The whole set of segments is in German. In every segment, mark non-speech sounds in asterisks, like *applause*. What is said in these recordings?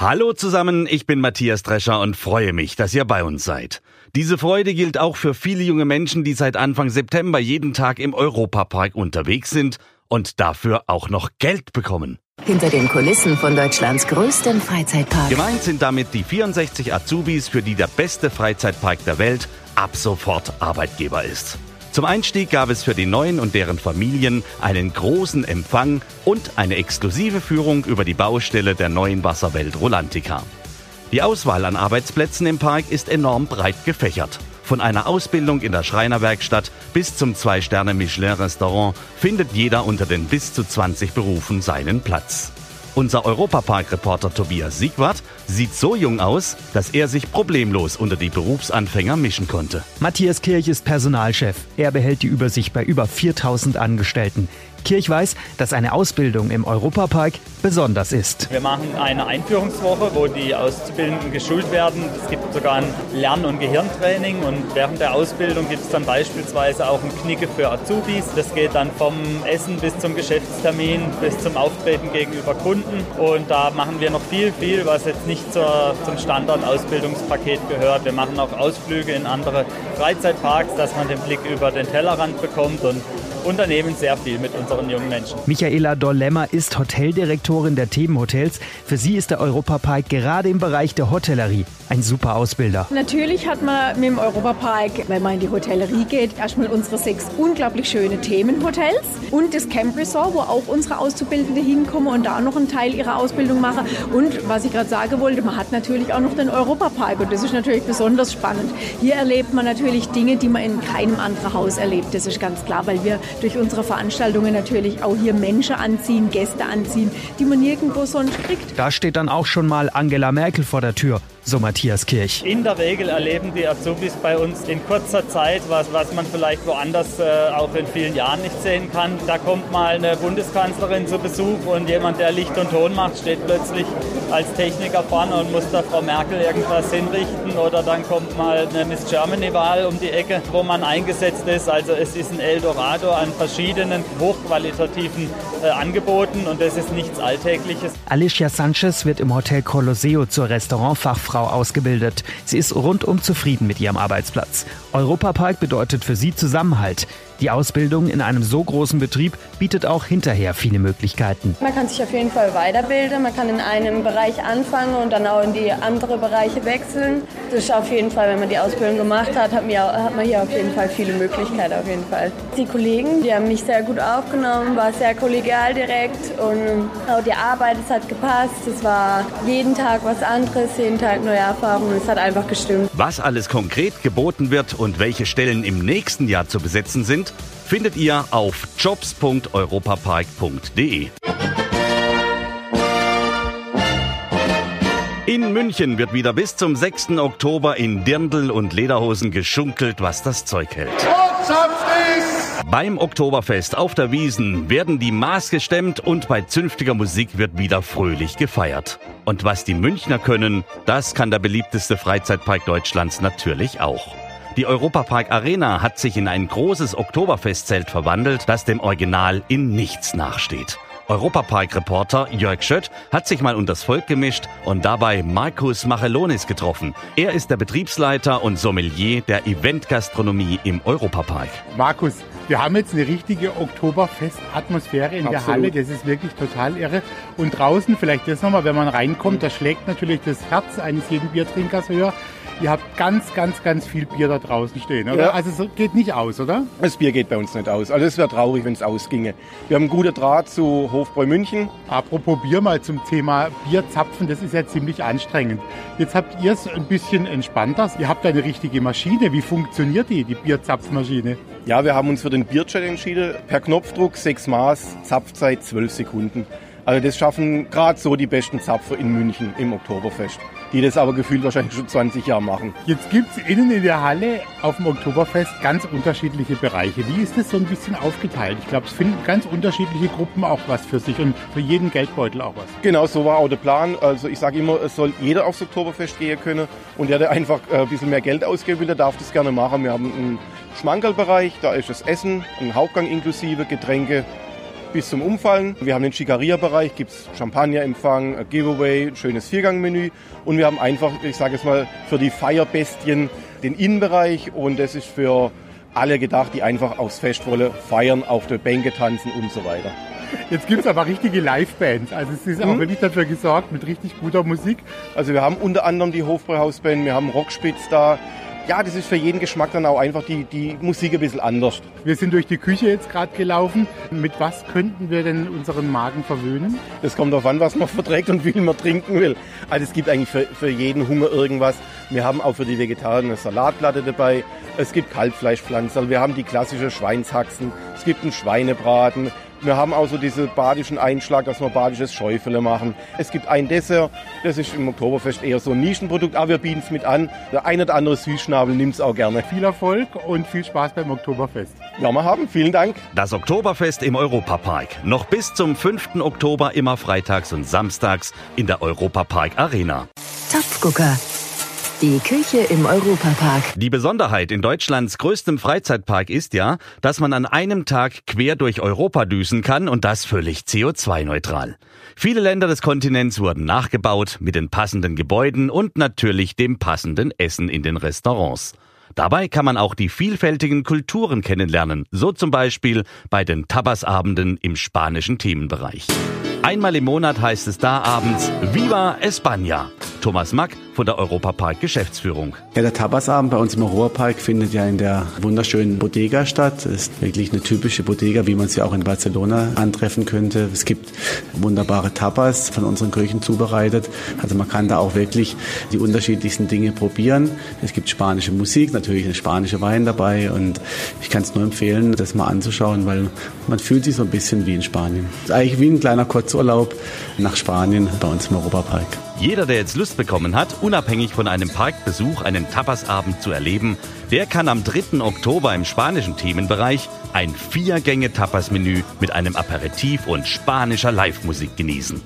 Hallo zusammen, ich bin Matthias Drescher und freue mich, dass ihr bei uns seid. Diese Freude gilt auch für viele junge Menschen, die seit Anfang September jeden Tag im Europapark unterwegs sind und dafür auch noch Geld bekommen. Hinter den Kulissen von Deutschlands größtem Freizeitpark. Gemeint sind damit die 64 Azubis, für die der beste Freizeitpark der Welt ab sofort Arbeitgeber ist. Zum Einstieg gab es für die Neuen und deren Familien einen großen Empfang und eine exklusive Führung über die Baustelle der neuen Wasserwelt Rolantica. Die Auswahl an Arbeitsplätzen im Park ist enorm breit gefächert. Von einer Ausbildung in der Schreinerwerkstatt bis zum Zwei-Sterne-Michelin-Restaurant findet jeder unter den bis zu 20 Berufen seinen Platz. Unser Europapark-Reporter Tobias Siegwart sieht so jung aus, dass er sich problemlos unter die Berufsanfänger mischen konnte. Matthias Kirch ist Personalchef. Er behält die Übersicht bei über 4000 Angestellten. Kirch weiß, dass eine Ausbildung im Europapark besonders ist. Wir machen eine Einführungswoche, wo die Auszubildenden geschult werden. Es gibt sogar ein Lern- und Gehirntraining und während der Ausbildung gibt es dann beispielsweise auch ein Knicke für Azubis. Das geht dann vom Essen bis zum Geschäftstermin bis zum Auftreten gegenüber Kunden und da machen wir noch viel, viel, was jetzt nicht zur, zum Standard-Ausbildungspaket gehört. Wir machen auch Ausflüge in andere Freizeitparks, dass man den Blick über den Tellerrand bekommt und unternehmen sehr viel mit unseren jungen Menschen. Michaela Dollemmer ist Hoteldirektorin der Themenhotels. Für sie ist der Europapark gerade im Bereich der Hotellerie ein super Ausbilder. Natürlich hat man mit dem Europapark, wenn man in die Hotellerie geht, erstmal unsere sechs unglaublich schöne Themenhotels und das Camp Resort, wo auch unsere Auszubildenden hinkommen und da noch einen Teil ihrer Ausbildung machen. Und was ich gerade sagen wollte, man hat natürlich auch noch den Europapark und das ist natürlich besonders spannend. Hier erlebt man natürlich Dinge, die man in keinem anderen Haus erlebt. Das ist ganz klar, weil wir durch unsere Veranstaltungen natürlich auch hier Menschen anziehen, Gäste anziehen, die man nirgendwo sonst kriegt. Da steht dann auch schon mal Angela Merkel vor der Tür so Matthias Kirch. In der Regel erleben die Azubis bei uns in kurzer Zeit, was, was man vielleicht woanders äh, auch in vielen Jahren nicht sehen kann. Da kommt mal eine Bundeskanzlerin zu Besuch und jemand, der Licht und Ton macht, steht plötzlich als Techniker vorne und muss der Frau Merkel irgendwas hinrichten. Oder dann kommt mal eine Miss Germany-Wahl um die Ecke, wo man eingesetzt ist. Also es ist ein Eldorado an verschiedenen hochqualitativen äh, Angeboten und das ist nichts Alltägliches. Alicia Sanchez wird im Hotel Colosseo zur Restaurantfachfrau Frau ausgebildet. Sie ist rundum zufrieden mit ihrem Arbeitsplatz. Europapark bedeutet für sie Zusammenhalt. Die Ausbildung in einem so großen Betrieb bietet auch hinterher viele Möglichkeiten. Man kann sich auf jeden Fall weiterbilden, man kann in einem Bereich anfangen und dann auch in die anderen Bereiche wechseln. Das ist auf jeden Fall, wenn man die Ausbildung gemacht hat, hat man hier auf jeden Fall viele Möglichkeiten auf jeden Fall. Die Kollegen, die haben mich sehr gut aufgenommen, war sehr kollegial direkt und auch die Arbeit, es hat gepasst. Es war jeden Tag was anderes, jeden Tag neue Erfahrungen. Es hat einfach gestimmt. Was alles konkret geboten wird und welche Stellen im nächsten Jahr zu besetzen sind, findet ihr auf jobs.europapark.de. In München wird wieder bis zum 6. Oktober in Dirndl und Lederhosen geschunkelt, was das Zeug hält. Beim Oktoberfest auf der Wiesen werden die Maß gestemmt und bei zünftiger Musik wird wieder fröhlich gefeiert. Und was die Münchner können, das kann der beliebteste Freizeitpark Deutschlands natürlich auch. Die Europapark Arena hat sich in ein großes Oktoberfestzelt verwandelt, das dem Original in nichts nachsteht. Europapark-Reporter Jörg Schött hat sich mal unters Volk gemischt und dabei Markus Machelonis getroffen. Er ist der Betriebsleiter und Sommelier der Eventgastronomie im Europapark. Markus, wir haben jetzt eine richtige Oktoberfest-Atmosphäre in Absolut. der Halle. Das ist wirklich total irre. Und draußen, vielleicht das nochmal, wenn man reinkommt, da schlägt natürlich das Herz eines jeden Biertrinkers höher. Ihr habt ganz, ganz, ganz viel Bier da draußen stehen, oder? Ja. Also es geht nicht aus, oder? Das Bier geht bei uns nicht aus. Also es wäre traurig, wenn es ausginge. Wir haben einen guten Draht zu Hofbräu München. Apropos Bier mal zum Thema Bierzapfen, das ist ja ziemlich anstrengend. Jetzt habt ihr es ein bisschen entspannter. Ihr habt eine richtige Maschine. Wie funktioniert die, die Bierzapfmaschine? Ja, wir haben uns für den Bierchat entschieden. Per Knopfdruck, sechs Maß, Zapfzeit zwölf Sekunden. Also das schaffen gerade so die besten Zapfer in München im Oktoberfest. die das aber gefühlt wahrscheinlich schon 20 Jahre machen. Jetzt gibt es innen in der Halle auf dem Oktoberfest ganz unterschiedliche Bereiche. Wie ist das so ein bisschen aufgeteilt? Ich glaube, es finden ganz unterschiedliche Gruppen auch was für sich und für jeden Geldbeutel auch was. Genau, so war auch der Plan. Also ich sage immer, es soll jeder aufs Oktoberfest gehen können und der, der einfach äh, ein bisschen mehr Geld ausgeben will, der darf das gerne machen. Wir haben einen Schmankerlbereich, da ist das Essen, ein Hauptgang inklusive, Getränke bis zum Umfallen. Wir haben den Schikaria-Bereich, gibt es Champagnerempfang, Giveaway, ein schönes Viergangmenü. Und wir haben einfach, ich sage es mal, für die Feierbestien den Innenbereich und das ist für alle gedacht, die einfach aufs Fest wollen, feiern, auf der Bänke tanzen und so weiter. Jetzt gibt es aber richtige Live-Bands. Also es ist auch mhm. wirklich dafür gesorgt mit richtig guter Musik. Also wir haben unter anderem die Hofbräuhausband, wir haben Rockspitz da, ja, das ist für jeden Geschmack dann auch einfach die, die Musik ein bisschen anders. Wir sind durch die Küche jetzt gerade gelaufen. Mit was könnten wir denn unseren Magen verwöhnen? Das kommt darauf an, was man *laughs* verträgt und wie viel man trinken will. Also es gibt eigentlich für, für jeden Hunger irgendwas. Wir haben auch für die Vegetarier eine Salatplatte dabei. Es gibt Kalbfleischpflanzen. Wir haben die klassische Schweinshaxen. Es gibt einen Schweinebraten. Wir haben auch so diesen badischen Einschlag, dass wir badisches Schäufele machen. Es gibt ein Dessert, das ist im Oktoberfest eher so ein Nischenprodukt, aber wir bieten es mit an. Der eine oder andere Süßschnabel nimmt es auch gerne. Viel Erfolg und viel Spaß beim Oktoberfest. Ja, wir haben. Vielen Dank. Das Oktoberfest im Europapark. Noch bis zum 5. Oktober immer freitags und samstags in der Europapark Arena. Topfgucker die Küche im Europapark. Die Besonderheit in Deutschlands größtem Freizeitpark ist ja, dass man an einem Tag quer durch Europa düsen kann und das völlig CO2-neutral. Viele Länder des Kontinents wurden nachgebaut mit den passenden Gebäuden und natürlich dem passenden Essen in den Restaurants. Dabei kann man auch die vielfältigen Kulturen kennenlernen, so zum Beispiel bei den Tabasabenden im spanischen Themenbereich. Einmal im Monat heißt es da abends Viva España. Thomas Mack von der Europapark Geschäftsführung. Ja, der Tabasabend bei uns im Europapark findet ja in der wunderschönen Bodega statt. Das ist wirklich eine typische Bodega, wie man sie auch in Barcelona antreffen könnte. Es gibt wunderbare Tapas von unseren Köchen zubereitet. Also man kann da auch wirklich die unterschiedlichsten Dinge probieren. Es gibt spanische Musik, natürlich eine spanische Wein dabei und ich kann es nur empfehlen, das mal anzuschauen, weil man fühlt sich so ein bisschen wie in Spanien. Eigentlich wie ein kleiner Kurzurlaub nach Spanien bei uns im Europapark. Jeder, der jetzt Lust bekommen hat, unabhängig von einem Parkbesuch einen Tapasabend zu erleben, der kann am 3. Oktober im spanischen Themenbereich ein Vier-Gänge-Tapas-Menü mit einem Aperitif und spanischer Live-Musik genießen.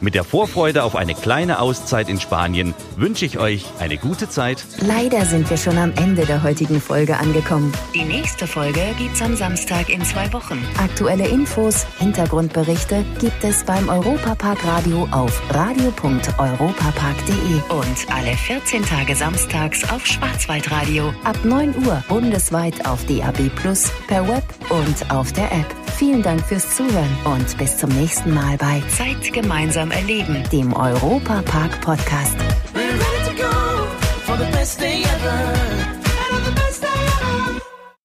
Mit der Vorfreude auf eine kleine Auszeit in Spanien wünsche ich euch eine gute Zeit. Leider sind wir schon am Ende der heutigen Folge angekommen. Die nächste Folge gibt's am Samstag in zwei Wochen. Aktuelle Infos, Hintergrundberichte gibt es beim Europapark Radio auf radio.europapark.de und alle 14 Tage samstags auf Schwarzwaldradio ab 9 Uhr bundesweit auf DAB Plus, per Web und auf der App. Vielen Dank fürs Zuhören und bis zum nächsten Mal bei Zeit gemeinsam erleben, dem Europa Park Podcast.